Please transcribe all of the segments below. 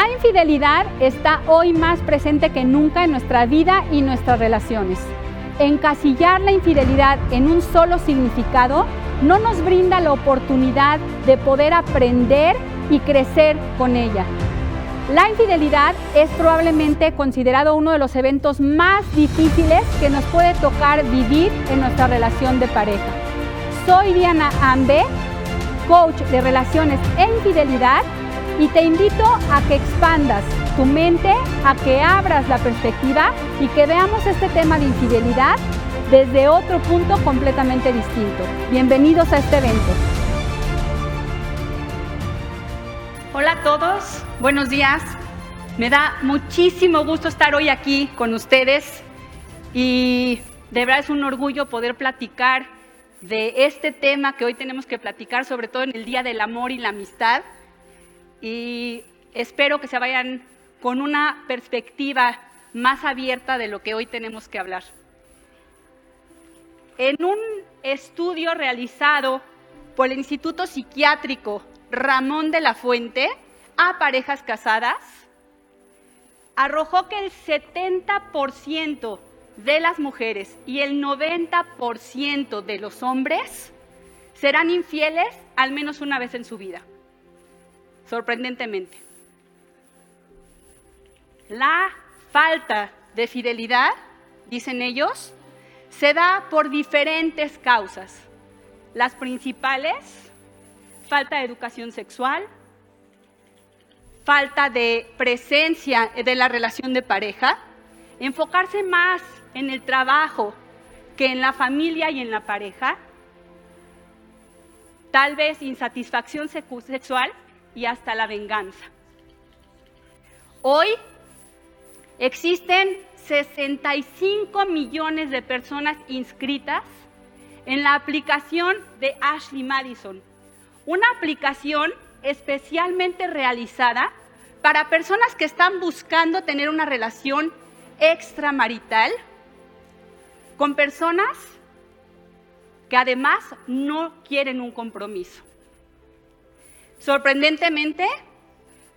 La infidelidad está hoy más presente que nunca en nuestra vida y nuestras relaciones. Encasillar la infidelidad en un solo significado no nos brinda la oportunidad de poder aprender y crecer con ella. La infidelidad es probablemente considerado uno de los eventos más difíciles que nos puede tocar vivir en nuestra relación de pareja. Soy Diana Ambe, coach de relaciones e infidelidad y te invito a que expandas tu mente, a que abras la perspectiva y que veamos este tema de infidelidad desde otro punto completamente distinto. Bienvenidos a este evento. Hola a todos, buenos días. Me da muchísimo gusto estar hoy aquí con ustedes y de verdad es un orgullo poder platicar de este tema que hoy tenemos que platicar, sobre todo en el Día del Amor y la Amistad. Y espero que se vayan con una perspectiva más abierta de lo que hoy tenemos que hablar. En un estudio realizado por el Instituto Psiquiátrico Ramón de la Fuente a parejas casadas, arrojó que el 70% de las mujeres y el 90% de los hombres serán infieles al menos una vez en su vida, sorprendentemente. La falta de fidelidad, dicen ellos, se da por diferentes causas. Las principales falta de educación sexual, falta de presencia de la relación de pareja, enfocarse más en el trabajo que en la familia y en la pareja, tal vez insatisfacción sexual y hasta la venganza. Hoy existen 65 millones de personas inscritas en la aplicación de Ashley Madison, una aplicación especialmente realizada para personas que están buscando tener una relación extramarital con personas que además no quieren un compromiso. Sorprendentemente,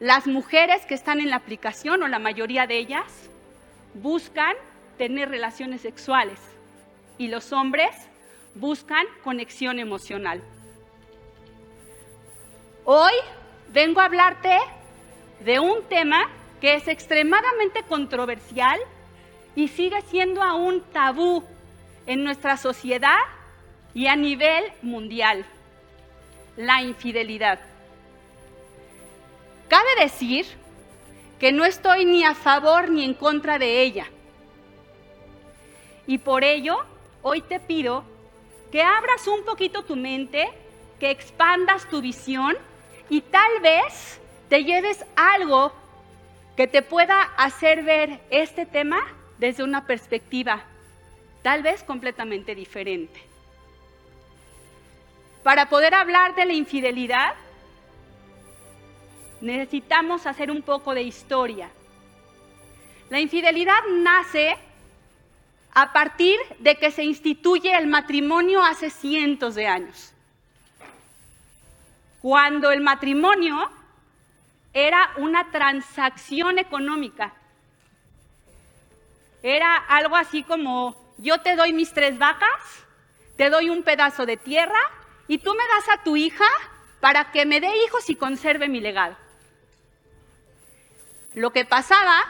las mujeres que están en la aplicación, o la mayoría de ellas, buscan tener relaciones sexuales y los hombres buscan conexión emocional. Hoy vengo a hablarte de un tema que es extremadamente controversial y sigue siendo aún tabú en nuestra sociedad y a nivel mundial, la infidelidad. Cabe decir que no estoy ni a favor ni en contra de ella. Y por ello, hoy te pido que abras un poquito tu mente, que expandas tu visión y tal vez te lleves algo que te pueda hacer ver este tema desde una perspectiva tal vez completamente diferente. Para poder hablar de la infidelidad, necesitamos hacer un poco de historia. La infidelidad nace a partir de que se instituye el matrimonio hace cientos de años cuando el matrimonio era una transacción económica. Era algo así como, yo te doy mis tres vacas, te doy un pedazo de tierra y tú me das a tu hija para que me dé hijos y conserve mi legado. Lo que pasaba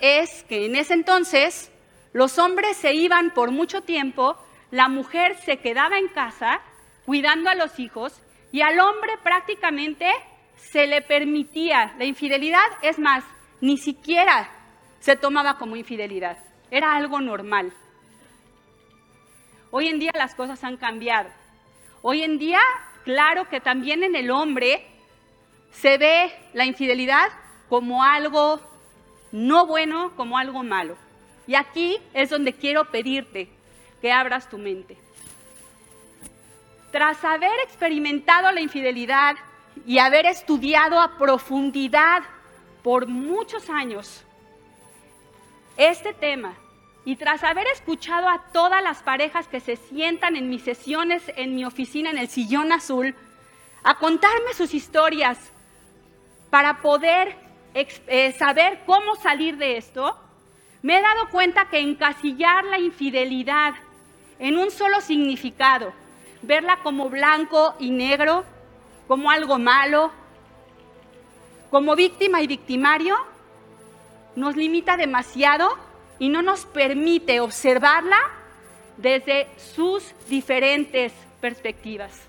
es que en ese entonces los hombres se iban por mucho tiempo, la mujer se quedaba en casa cuidando a los hijos y al hombre prácticamente se le permitía la infidelidad, es más, ni siquiera se tomaba como infidelidad, era algo normal. Hoy en día las cosas han cambiado. Hoy en día, claro que también en el hombre se ve la infidelidad como algo no bueno, como algo malo. Y aquí es donde quiero pedirte que abras tu mente. Tras haber experimentado la infidelidad y haber estudiado a profundidad por muchos años este tema, y tras haber escuchado a todas las parejas que se sientan en mis sesiones en mi oficina en el sillón azul, a contarme sus historias para poder eh, saber cómo salir de esto, me he dado cuenta que encasillar la infidelidad en un solo significado, verla como blanco y negro, como algo malo, como víctima y victimario, nos limita demasiado y no nos permite observarla desde sus diferentes perspectivas.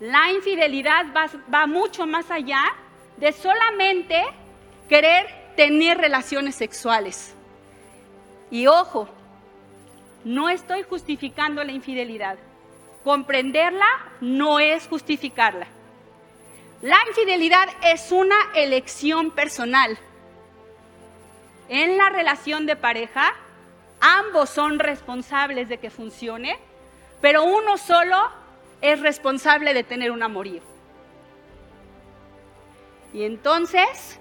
La infidelidad va, mucho más allá de solamente querer tener relaciones sexuales. Y ojo, no estoy justificando la infidelidad. Comprenderla no es justificarla. La infidelidad es una elección personal. En la relación de pareja, ambos son responsables de que funcione, pero uno solo es responsable de tener un amorío. Y entonces,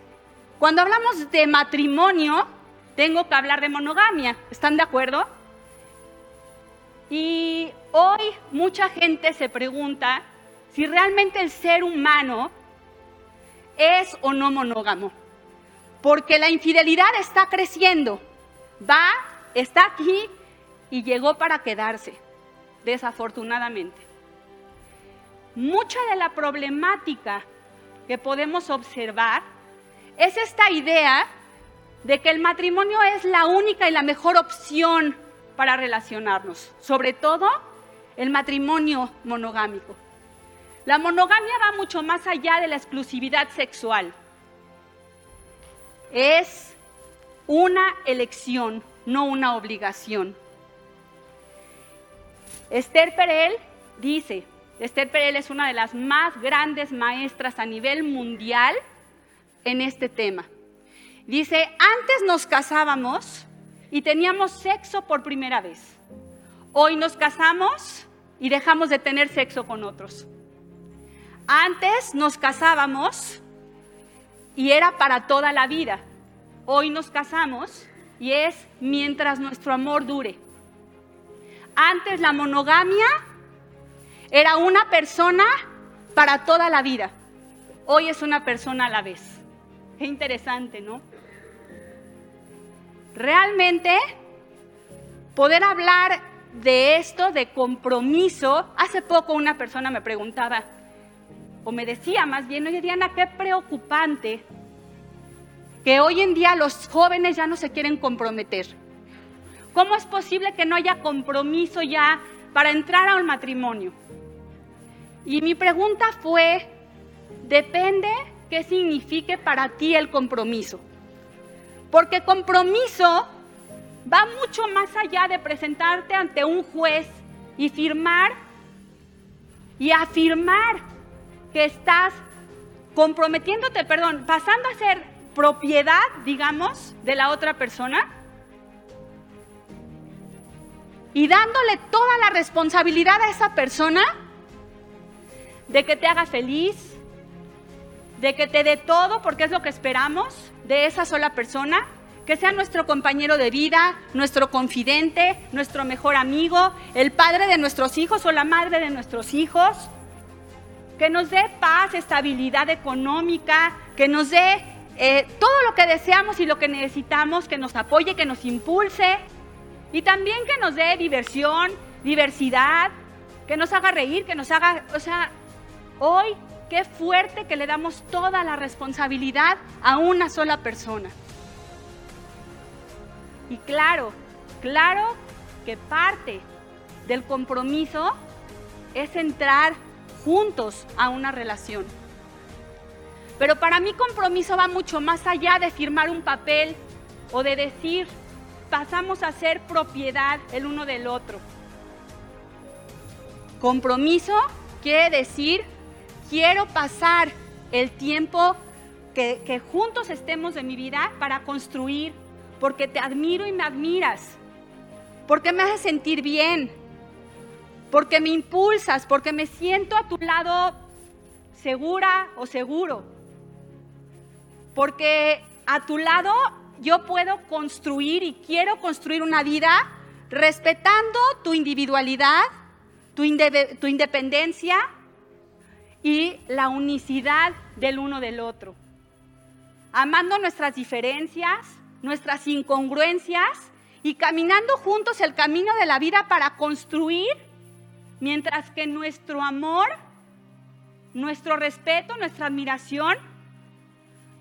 cuando hablamos de matrimonio, tengo que hablar de monogamia. ¿Están de acuerdo? Y hoy mucha gente se pregunta si realmente el ser humano es o no monógamo. Porque la infidelidad está creciendo, va, está aquí y llegó para quedarse, desafortunadamente mucha de la problemática que podemos observar es esta idea de que el matrimonio es la única y la mejor opción para relacionarnos, sobre todo el matrimonio monogámico. La monogamia va mucho más allá de la exclusividad sexual. Es una elección, no una obligación. Esther Perel dice, Esther Perel es una de las más grandes maestras a nivel mundial en este tema. Dice, antes nos casábamos y teníamos sexo por primera vez. Hoy nos casamos y dejamos de tener sexo con otros. Antes nos casábamos y era para toda la vida. Hoy nos casamos y es mientras nuestro amor dure. Antes la monogamia era una persona para toda la vida. Hoy es una persona a la vez. Qué interesante, ¿no? Realmente, poder hablar de esto, de compromiso, hace poco una persona me preguntaba, o me decía más bien, oye Diana, qué preocupante que hoy en día los jóvenes ya no se quieren comprometer. ¿Cómo es posible que no haya compromiso ya para entrar a un matrimonio? Y mi pregunta fue, depende qué signifique para ti el compromiso. Porque compromiso va mucho más allá de presentarte ante un juez y firmar y afirmar que estás comprometiéndote, perdón, pasando a ser propiedad, digamos, de la otra persona y dándole toda la responsabilidad a esa persona de que te haga feliz, de que te dé todo, porque es lo que esperamos de esa sola persona, que sea nuestro compañero de vida, nuestro confidente, nuestro mejor amigo, el padre de nuestros hijos o la madre de nuestros hijos, que nos dé paz, estabilidad económica, que nos dé eh, todo lo que deseamos y lo que necesitamos, que nos apoye, que nos impulse y también que nos dé diversión, diversidad, que nos haga reír, que nos haga, o sea, Hoy, qué fuerte que le damos toda la responsabilidad a una sola persona. Y claro, claro que parte del compromiso es entrar juntos a una relación. Pero para mí compromiso va mucho más allá de firmar un papel o de decir, pasamos a ser propiedad el uno del otro. Compromiso quiere decir quiero pasar el tiempo que, juntos estemos de mi vida para construir, porque te admiro y me admiras, porque me haces sentir bien, porque me impulsas, porque me siento a tu lado segura o seguro, porque a tu lado yo puedo construir y quiero construir una vida respetando tu individualidad, tu, independencia y la unicidad del uno del otro. amando nuestras diferencias, nuestras incongruencias y caminando juntos el camino de la vida para construir, mientras que nuestro amor, nuestro respeto, nuestra admiración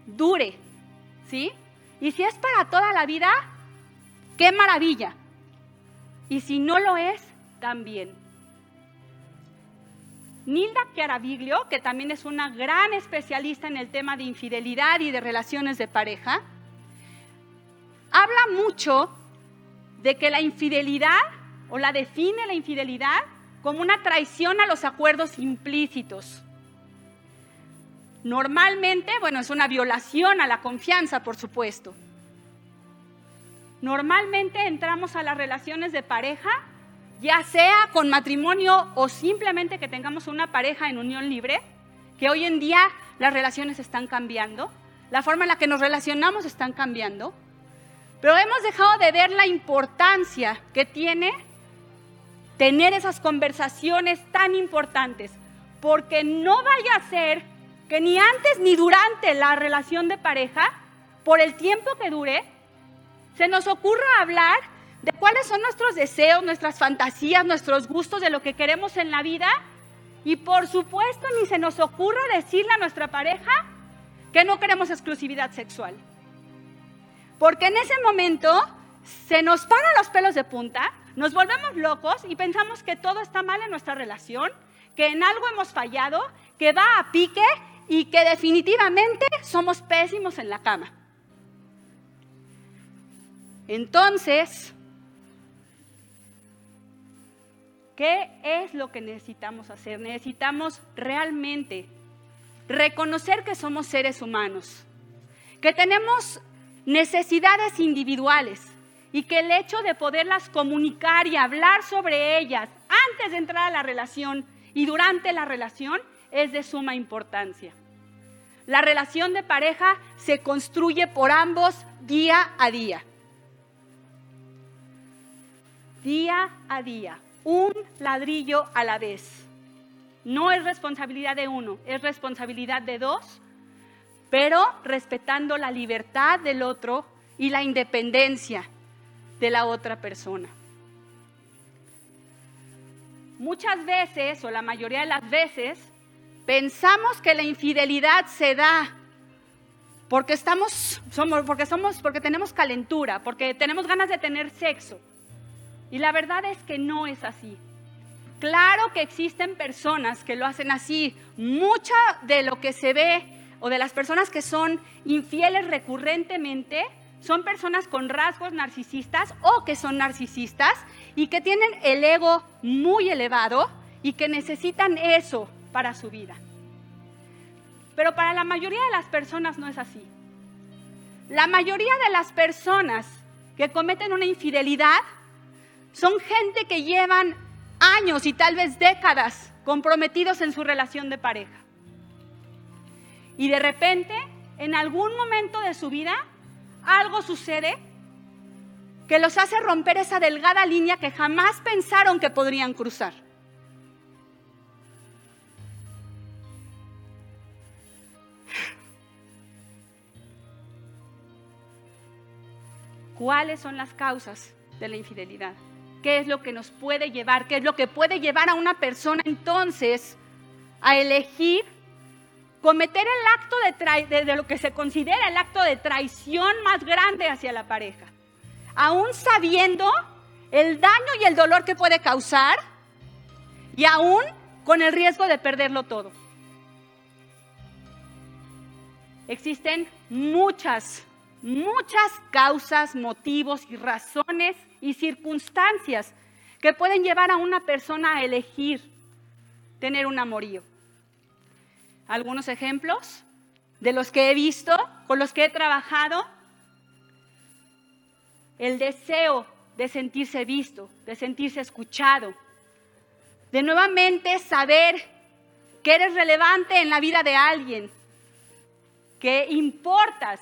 dure, ¿sí? Y si es para toda la vida, qué maravilla. Y si no lo es, también. Nilda Chiaraviglio, que también es una gran especialista en el tema de infidelidad y de relaciones de pareja, habla mucho de que la infidelidad, o la define la infidelidad, como una traición a los acuerdos implícitos. Normalmente, bueno, es una violación a la confianza, por supuesto. Normalmente entramos a las relaciones de pareja, ya sea con matrimonio o simplemente que tengamos una pareja en unión libre, que hoy en día las relaciones están cambiando, la forma en la que nos relacionamos están cambiando. Pero hemos dejado de ver la importancia que tiene tener esas conversaciones tan importantes, porque no vaya a ser que ni antes ni durante la relación de pareja, por el tiempo que dure, se nos ocurra hablar de cuáles son nuestros deseos, nuestras fantasías, nuestros gustos, de lo que queremos en la vida. Y por supuesto ni se nos ocurra decirle a nuestra pareja que no queremos exclusividad sexual. Porque en ese momento se nos paran los pelos de punta, nos volvemos locos y pensamos que todo está mal en nuestra relación, que en algo hemos fallado, que va a pique y que definitivamente somos pésimos en la cama. Entonces, ¿qué es lo que necesitamos hacer? Necesitamos realmente reconocer que somos seres humanos, que tenemos necesidades individuales y que el hecho de poderlas comunicar y hablar sobre ellas antes de entrar a la relación y durante la relación es de suma importancia. La relación de pareja se construye por ambos día a día. Día a día, un ladrillo a la vez. No es responsabilidad de uno, es responsabilidad de dos pero respetando la libertad del otro y la independencia de la otra persona. Muchas veces, o la mayoría de las veces, pensamos que la infidelidad se da porque estamos, somos, porque somos, porque tenemos calentura, porque tenemos ganas de tener sexo. Y la verdad es que no es así. Claro que existen personas que lo hacen así. Mucha de lo que se ve o de las personas que son infieles recurrentemente son personas con rasgos narcisistas o que son narcisistas y que tienen el ego muy elevado y que necesitan eso para su vida. Pero para la mayoría de las personas no es así. La mayoría de las personas que cometen una infidelidad son gente que llevan años y tal vez décadas comprometidos en su relación de pareja. Y de repente, en algún momento de su vida, algo sucede que los hace romper esa delgada línea que jamás pensaron que podrían cruzar. ¿Cuáles son las causas de la infidelidad? ¿Qué es lo que nos puede llevar? ¿Qué es lo que puede llevar a una persona entonces a elegir cometer el acto de, de, lo que se considera el acto de traición más grande hacia la pareja, aún sabiendo el daño y el dolor que puede causar y aún con el riesgo de perderlo todo. Existen muchas, muchas causas, motivos y razones y circunstancias que pueden llevar a una persona a elegir tener un amorío algunos ejemplos de los que he visto, con los que he trabajado. El deseo de sentirse visto, de sentirse escuchado, de nuevamente saber que eres relevante en la vida de alguien, que importas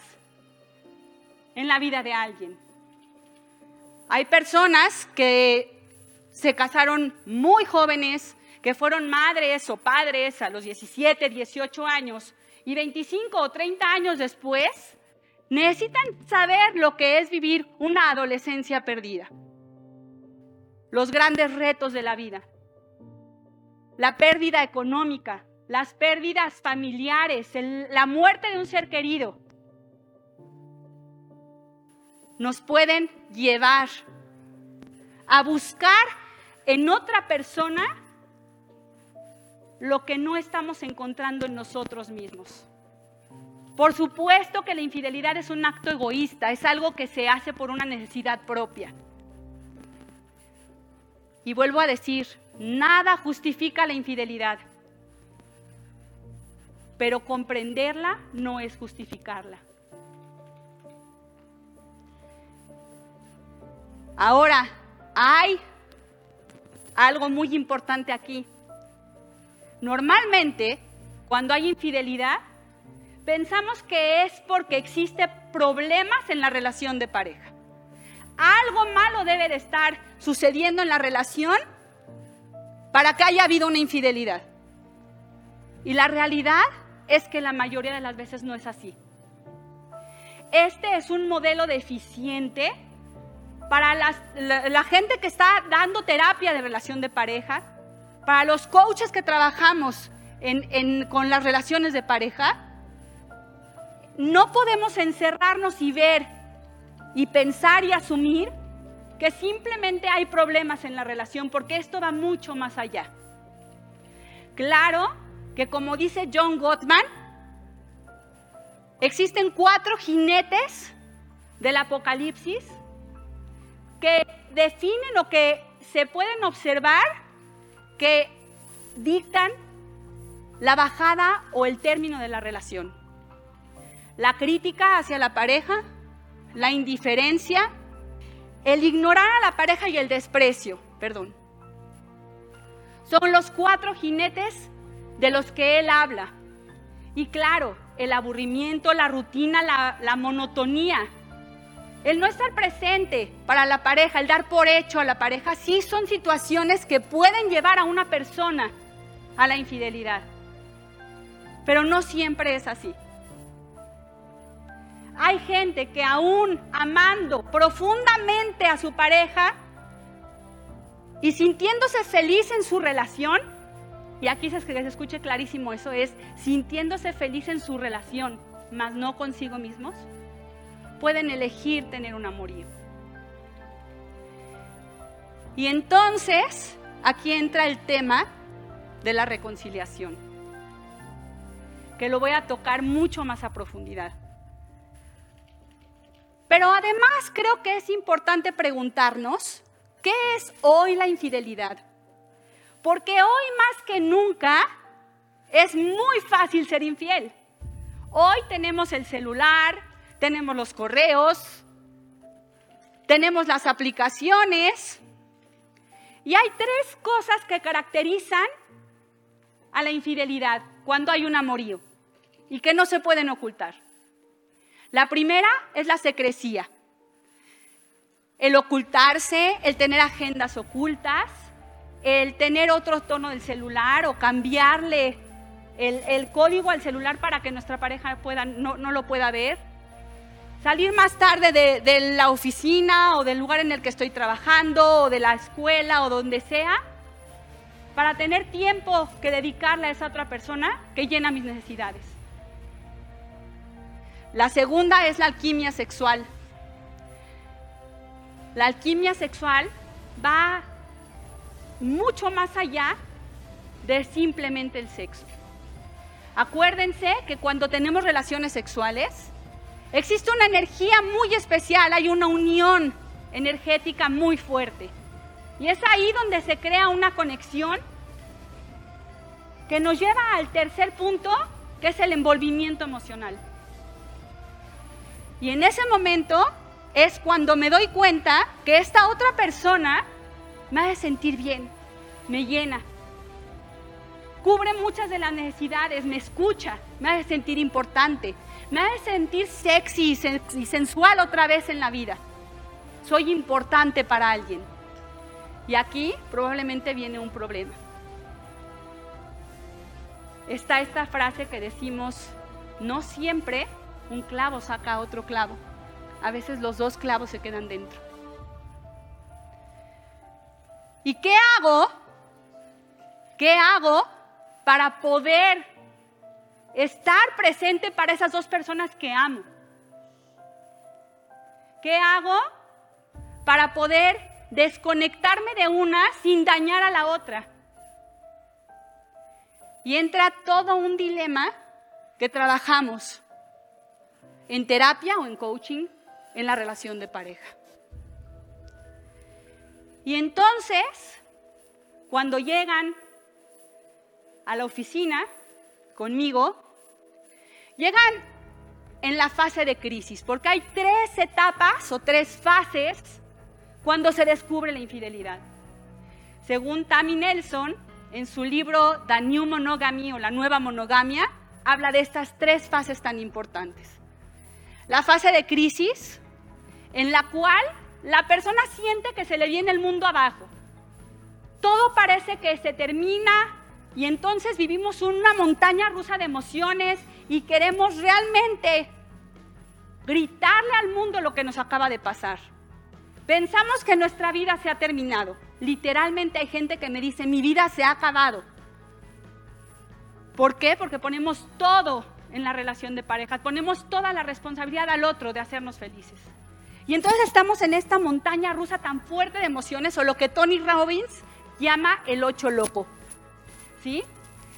en la vida de alguien. Hay personas que se casaron muy jóvenes, que fueron madres o padres a los 17, 18 años y 25 o 30 años después necesitan saber lo que es vivir una adolescencia perdida. Los grandes retos de la vida. La pérdida económica, las pérdidas familiares, la muerte de un ser querido. Nos pueden llevar a buscar en otra persona lo que no estamos encontrando en nosotros mismos. Por supuesto que la infidelidad es un acto egoísta, es algo que se hace por una necesidad propia. Y vuelvo a decir, nada justifica la infidelidad, pero comprenderla no es justificarla. Ahora, hay algo muy importante aquí. Normalmente, cuando hay infidelidad, pensamos que es porque existe problemas en la relación de pareja. Algo malo debe de estar sucediendo en la relación para que haya habido una infidelidad. Y la realidad es que la mayoría de las veces no es así. Este es un modelo deficiente para la, gente que está dando terapia de relación de pareja, para los coaches que trabajamos con las relaciones de pareja, no podemos encerrarnos y ver y pensar y asumir que simplemente hay problemas en la relación, porque esto va mucho más allá. Claro que como dice John Gottman, existen cuatro jinetes del apocalipsis que definen o que se pueden observar que dictan la bajada o el término de la relación. La crítica hacia la pareja, la indiferencia, el ignorar a la pareja y el desprecio, perdón. Son los cuatro jinetes de los que él habla. Y claro, el aburrimiento, la rutina, la, la monotonía, el no estar presente para la pareja, el dar por hecho a la pareja, sí son situaciones que pueden llevar a una persona a la infidelidad. Pero no siempre es así. Hay gente que aún amando profundamente a su pareja y sintiéndose feliz en su relación, y aquí se, se escuche clarísimo eso, es sintiéndose feliz en su relación, mas no consigo mismos, pueden elegir tener un amorío. Y entonces, aquí entra el tema de la reconciliación, que lo voy a tocar mucho más a profundidad. Pero además creo que es importante preguntarnos, ¿qué es hoy la infidelidad? Porque hoy más que nunca es muy fácil ser infiel. Hoy tenemos el celular, tenemos los correos, tenemos las aplicaciones. Y hay tres cosas que caracterizan a la infidelidad cuando hay un amorío y que no se pueden ocultar. La primera es la secrecía. El ocultarse, el tener agendas ocultas, el tener otro tono del celular o cambiarle el, código al celular para que nuestra pareja pueda, no lo pueda ver salir más tarde de, la oficina o del lugar en el que estoy trabajando o de la escuela o donde sea, para tener tiempo que dedicarle a esa otra persona que llena mis necesidades. La segunda es la alquimia sexual. La alquimia sexual va mucho más allá de simplemente el sexo. Acuérdense que cuando tenemos relaciones sexuales, Existe una energía muy especial, hay una unión energética muy fuerte. Y es ahí donde se crea una conexión que nos lleva al tercer punto, que es el envolvimiento emocional. Y en ese momento es cuando me doy cuenta que esta otra persona me hace sentir bien, me llena, cubre muchas de las necesidades, me escucha, me hace sentir importante, me hace sentir sexy y sensual otra vez en la vida. Soy importante para alguien. Y aquí probablemente viene un problema. Está esta frase que decimos, no siempre un clavo saca otro clavo. A veces los dos clavos se quedan dentro. ¿Y qué hago? ¿Qué hago para poder estar presente para esas dos personas que amo? ¿Qué hago para poder desconectarme de una sin dañar a la otra? Y entra todo un dilema que trabajamos en terapia o en coaching en la relación de pareja. Y entonces, cuando llegan a la oficina conmigo, llegan en la fase de crisis, porque hay tres etapas o tres fases cuando se descubre la infidelidad. Según Tammy Nelson, en su libro The New Monogamy o la nueva monogamia, habla de estas tres fases tan importantes la fase de crisis en la cual la persona siente que se le viene el mundo abajo. Todo parece que se termina y entonces vivimos una montaña rusa de emociones y queremos realmente gritarle al mundo lo que nos acaba de pasar. Pensamos que nuestra vida se ha terminado. Literalmente hay gente que me dice, mi vida se ha acabado. ¿Por qué? Porque ponemos todo en la relación de pareja. Ponemos toda la responsabilidad al otro de hacernos felices. Y entonces estamos en esta montaña rusa tan fuerte de emociones, o lo que Tony Robbins llama el ocho loco. ¿Sí?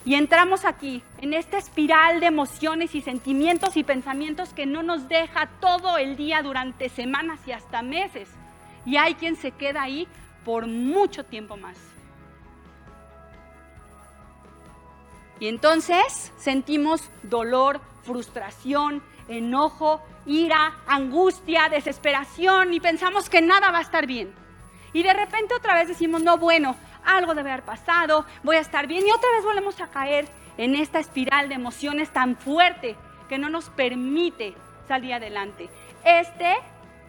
Y entramos aquí, en esta espiral de emociones y sentimientos y pensamientos que no nos deja todo el día durante semanas y hasta meses. Y hay quien se queda ahí por mucho tiempo más. Y entonces sentimos dolor, frustración, enojo, ira, angustia, desesperación y pensamos que nada va a estar bien. Y de repente otra vez decimos, no, bueno, algo debe haber pasado, voy a estar bien. Y otra vez volvemos a caer en esta espiral de emociones tan fuerte que no nos permite salir adelante. Este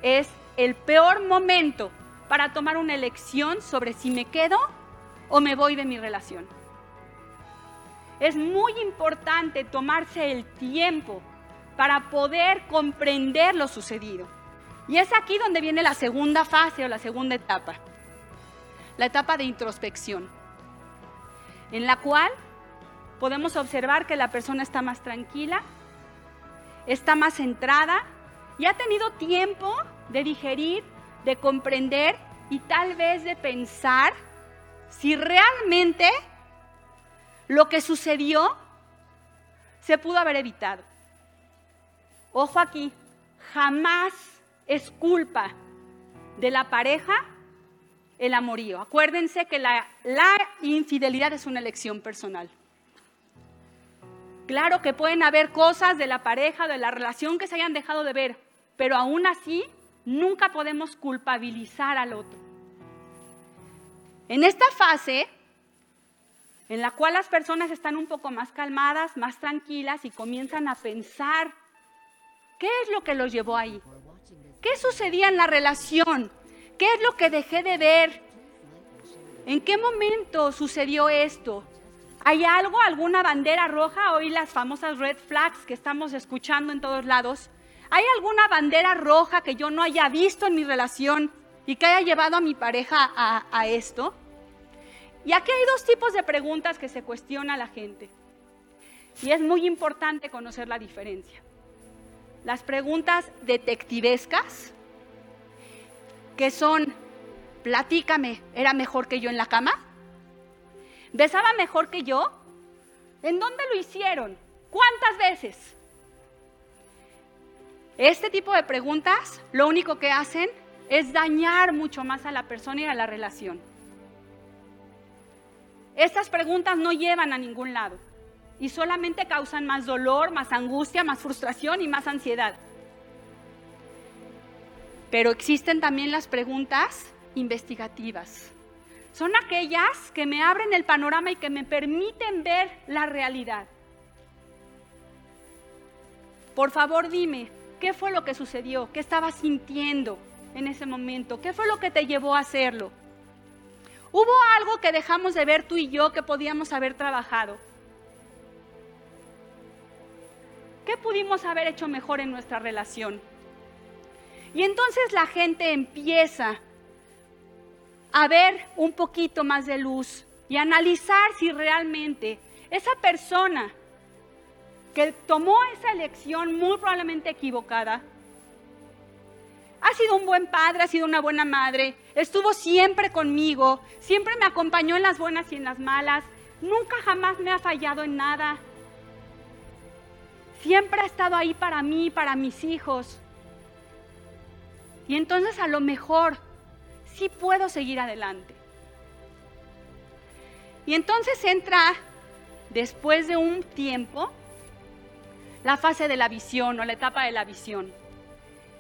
es el peor momento para tomar una elección sobre si me quedo o me voy de mi relación es muy importante tomarse el tiempo para poder comprender lo sucedido. Y es aquí donde viene la segunda fase o la segunda etapa, la etapa de introspección, en la cual podemos observar que la persona está más tranquila, está más centrada y ha tenido tiempo de digerir, de comprender y tal vez de pensar si realmente lo que sucedió se pudo haber evitado. Ojo aquí, jamás es culpa de la pareja el amorío. Acuérdense que la, infidelidad es una elección personal. Claro que pueden haber cosas de la pareja, de la relación que se hayan dejado de ver, pero aún así nunca podemos culpabilizar al otro. En esta fase en la cual las personas están un poco más calmadas, más tranquilas y comienzan a pensar, ¿qué es lo que los llevó ahí? ¿Qué sucedía en la relación? ¿Qué es lo que dejé de ver? ¿En qué momento sucedió esto? ¿Hay algo, alguna bandera roja? Hoy las famosas red flags que estamos escuchando en todos lados. ¿Hay alguna bandera roja que yo no haya visto en mi relación y que haya llevado a mi pareja a, esto? Y aquí hay dos tipos de preguntas que se cuestiona la gente. Y es muy importante conocer la diferencia. Las preguntas detectivescas, que son, platícame, ¿era mejor que yo en la cama? ¿Besaba mejor que yo? ¿En dónde lo hicieron? ¿Cuántas veces? Este tipo de preguntas lo único que hacen es dañar mucho más a la persona y a la relación. Estas preguntas no llevan a ningún lado y solamente causan más dolor, más angustia, más frustración y más ansiedad. Pero existen también las preguntas investigativas. Son aquellas que me abren el panorama y que me permiten ver la realidad. Por favor, dime, ¿qué fue lo que sucedió? ¿Qué estabas sintiendo en ese momento? ¿Qué fue lo que te llevó a hacerlo? Hubo algo que dejamos de ver tú y yo que podíamos haber trabajado. ¿Qué pudimos haber hecho mejor en nuestra relación? Y entonces la gente empieza a ver un poquito más de luz y analizar si realmente esa persona que tomó esa elección muy probablemente equivocada, ha sido un buen padre, ha sido una buena madre, estuvo siempre conmigo, siempre me acompañó en las buenas y en las malas, nunca jamás me ha fallado en nada, siempre ha estado ahí para mí, para mis hijos. Y entonces a lo mejor sí puedo seguir adelante. Y entonces entra, después de un tiempo, la fase de la visión o la etapa de la visión,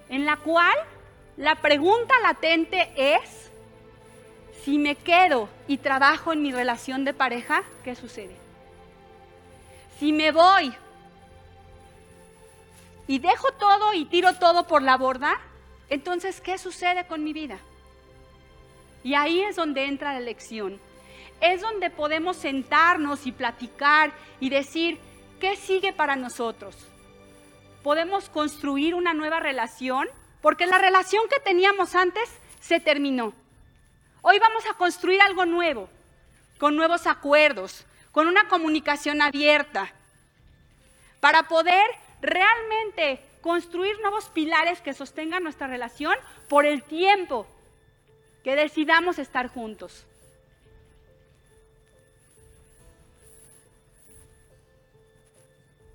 en la cual la pregunta latente es, si me quedo y trabajo en mi relación de pareja, ¿qué sucede? Si me voy y dejo todo y tiro todo por la borda, entonces, ¿qué sucede con mi vida? Y ahí es donde entra la lección. Es donde podemos sentarnos y platicar y decir, ¿qué sigue para nosotros? Podemos construir una nueva relación porque la relación que teníamos antes se terminó. Hoy vamos a construir algo nuevo, con nuevos acuerdos, con una comunicación abierta, para poder realmente construir nuevos pilares que sostengan nuestra relación por el tiempo que decidamos estar juntos.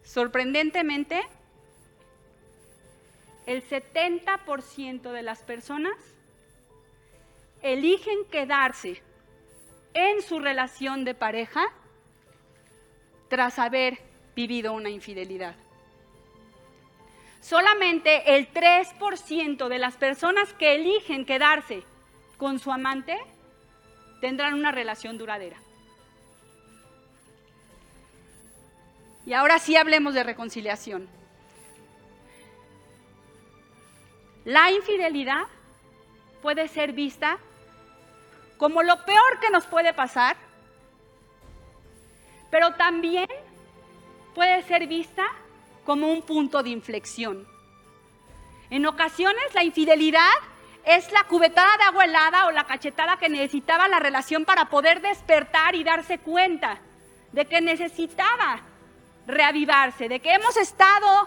Sorprendentemente, el 70% de las personas eligen quedarse en su relación de pareja tras haber vivido una infidelidad. Solamente el 3% de las personas que eligen quedarse con su amante tendrán una relación duradera. Y ahora sí hablemos de reconciliación. La infidelidad puede ser vista como lo peor que nos puede pasar, pero también puede ser vista como un punto de inflexión. En ocasiones la infidelidad es la cubetada de agua helada o la cachetada que necesitaba la relación para poder despertar y darse cuenta de que necesitaba reavivarse, de que hemos estado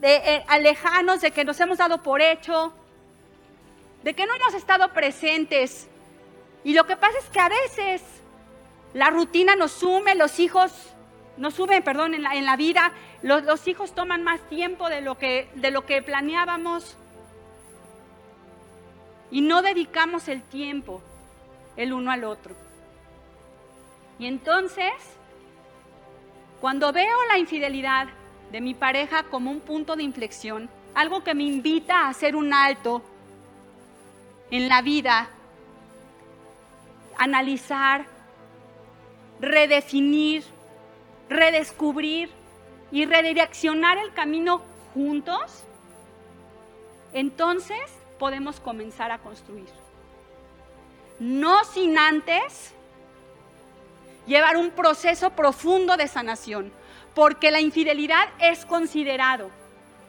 de, eh, lejanos, de que nos hemos dado por hecho, de que no hemos estado presentes. Y lo que pasa es que a veces la rutina nos sume, los hijos nos suben, perdón, en la, en la vida, los, los, hijos toman más tiempo de lo, que, de lo que planeábamos y no dedicamos el tiempo el uno al otro. Y entonces cuando veo la infidelidad de mi pareja como un punto de inflexión, algo que me invita a hacer un alto en la vida, analizar, redefinir, redescubrir y redireccionar el camino juntos, entonces podemos comenzar a construir. No sin antes llevar un proceso profundo de sanación, porque la infidelidad es considerado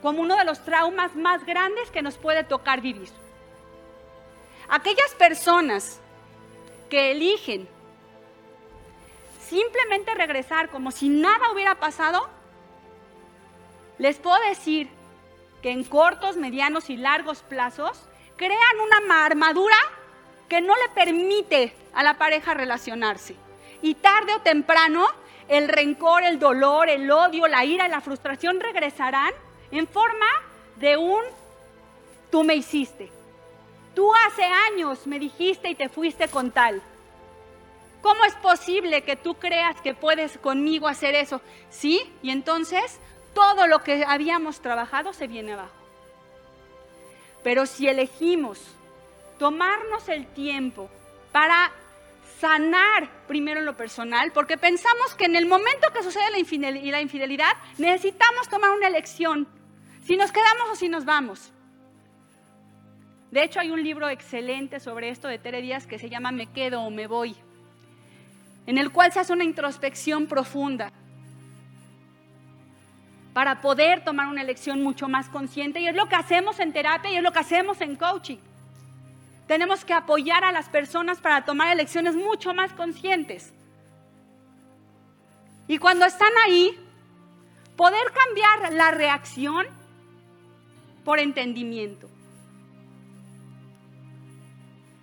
como uno de los traumas más grandes que nos puede tocar vivir. Aquellas personas que eligen simplemente regresar como si nada hubiera pasado, les puedo decir que en cortos, medianos y largos plazos crean una armadura que no le permite a la pareja relacionarse y tarde o temprano el rencor, el dolor, el odio, la ira y la frustración regresarán en forma de un tú me hiciste. Tú hace años me dijiste y te fuiste con tal. ¿Cómo es posible que tú creas que puedes conmigo hacer eso? Sí, y entonces todo lo que habíamos trabajado se viene abajo. Pero si elegimos tomarnos el tiempo para sanar primero lo personal, porque pensamos que en el momento que sucede la infidelidad, necesitamos tomar una elección, si nos quedamos o si nos vamos. De hecho, hay un libro excelente sobre esto de Tere Díaz que se llama Me quedo o me voy, en el cual se hace una introspección profunda. para poder tomar una elección mucho más consciente. Y es lo que hacemos en terapia y es lo que hacemos en coaching. Tenemos que apoyar a las personas para tomar elecciones mucho más conscientes. Y cuando están ahí, poder cambiar la reacción por entendimiento.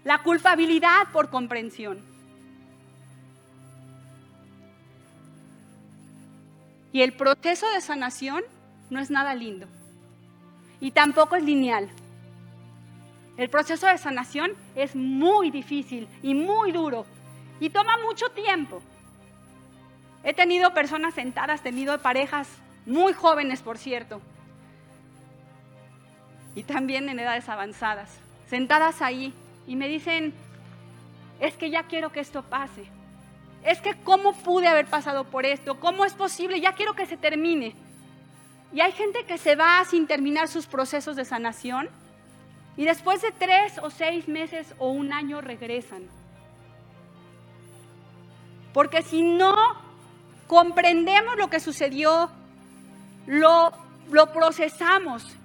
La culpabilidad por comprensión. Y el proceso de sanación no es nada lindo. Y tampoco es lineal. El proceso de sanación es muy difícil y muy duro. Y toma mucho tiempo. He tenido personas sentadas, tenido parejas muy jóvenes, por cierto, y también en edades avanzadas, sentadas ahí y me dicen, es que ya quiero que esto pase. Es que cómo pude haber pasado por esto, cómo es posible, ya quiero que se termine. Y hay gente que se va sin terminar sus procesos de sanación y después de tres o seis meses o un año regresan. Porque si no comprendemos lo que sucedió, lo, lo procesamos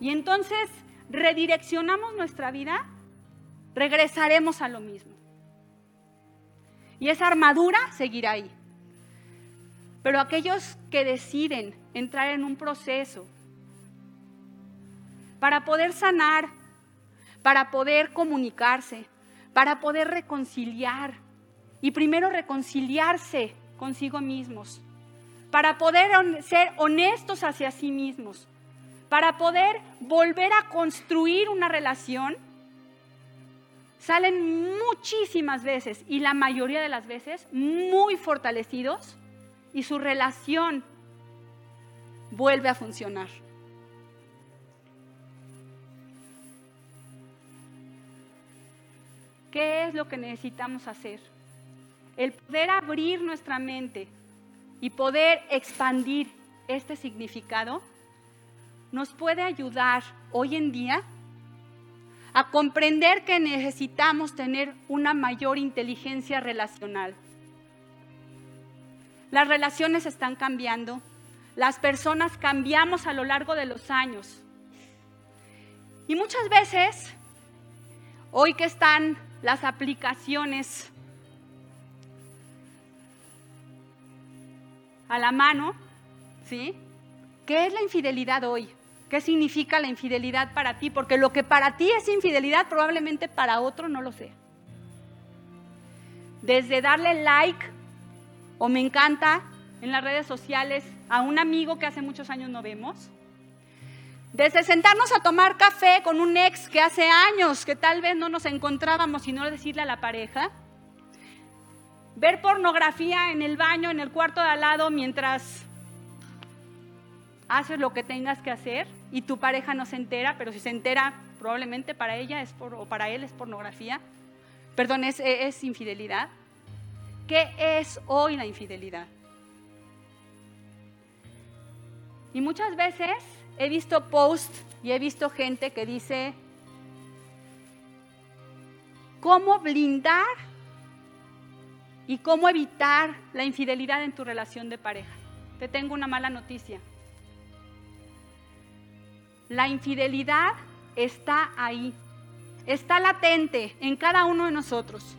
y entonces redireccionamos nuestra vida, regresaremos a lo mismo. Y esa armadura seguirá ahí. Pero aquellos que deciden entrar en un proceso para poder sanar, para poder comunicarse, para poder reconciliar, y primero reconciliarse consigo mismos, para poder ser honestos hacia sí mismos, para poder volver a construir una relación, salen muchísimas veces y la mayoría de las veces muy fortalecidos y su relación vuelve a funcionar. ¿Qué es lo que necesitamos hacer? el poder abrir nuestra mente y poder expandir este significado nos puede ayudar hoy en día a comprender que necesitamos tener una mayor inteligencia relacional. Las relaciones están cambiando, las personas cambiamos a lo largo de los años. Y muchas veces, hoy que están las aplicaciones a la mano, ¿sí? ¿Qué es la infidelidad hoy? ¿Qué significa la infidelidad para ti? Porque lo que para ti es infidelidad probablemente para otro no lo sea. Desde darle like o me encanta en las redes sociales a un amigo que hace muchos años no vemos. Desde sentarnos a tomar café con un ex que hace años que tal vez no nos encontrábamos y no decirle a la pareja ver pornografía en el baño, en el cuarto de al lado, mientras haces lo que tengas que hacer y tu pareja no se entera, pero si se entera, probablemente para ella es por, o para él es pornografía. Perdón, es, es infidelidad. ¿Qué es hoy la infidelidad? Y muchas veces he visto posts y he visto gente que dice, ¿cómo blindar y cómo evitar la infidelidad en tu relación de pareja. Te tengo una mala noticia. La infidelidad está ahí, está latente en cada uno de nosotros.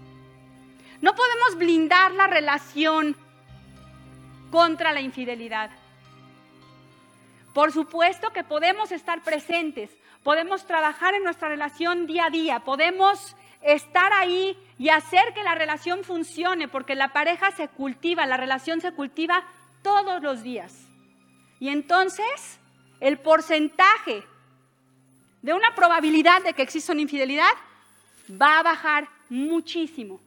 No podemos blindar la relación contra la infidelidad. Por supuesto que podemos estar presentes, podemos trabajar en nuestra relación día a día, podemos estar ahí y hacer que la relación funcione, porque la pareja se cultiva, la relación se cultiva todos los días. Y entonces el porcentaje de una probabilidad de que exista una infidelidad va a bajar muchísimo.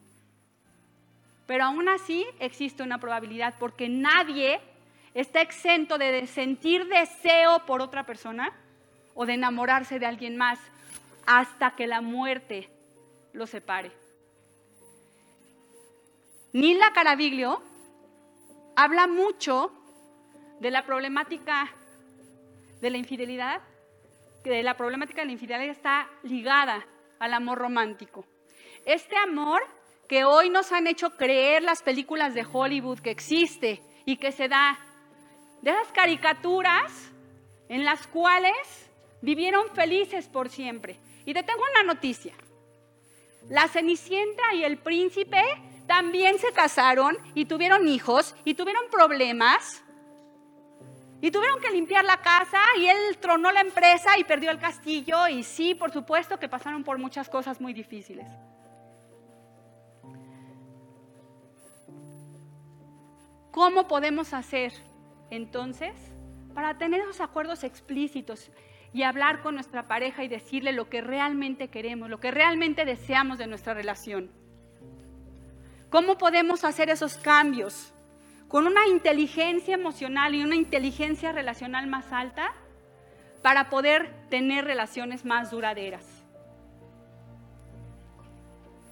Pero aún así existe una probabilidad porque nadie está exento de sentir deseo por otra persona o de enamorarse de alguien más hasta que la muerte lo separe. Nila Caraviglio habla mucho de la problemática de la infidelidad, que la problemática de la infidelidad está ligada al amor romántico. Este amor que hoy nos han hecho creer las películas de Hollywood que existe y que se da de esas caricaturas en las cuales vivieron felices por siempre. Y te tengo una noticia. La Cenicienta y el príncipe también se casaron y tuvieron hijos y tuvieron problemas. Y tuvieron que limpiar la casa y él tronó la empresa y perdió el castillo. Y sí, por supuesto que pasaron por muchas cosas muy difíciles. ¿Cómo podemos hacer entonces para tener esos acuerdos explícitos y hablar con nuestra pareja y decirle lo que realmente queremos, lo que realmente deseamos de nuestra relación. ¿Cómo podemos hacer esos cambios? Con una inteligencia emocional y una inteligencia relacional más alta para poder tener relaciones más duraderas.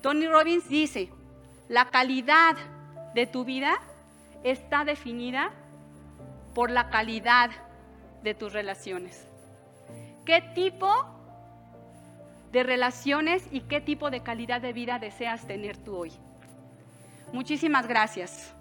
Tony Robbins dice, la calidad de tu vida está definida por la calidad de tus relaciones. ¿Qué tipo de relaciones y qué tipo de calidad de vida deseas tener tú hoy? Muchísimas gracias.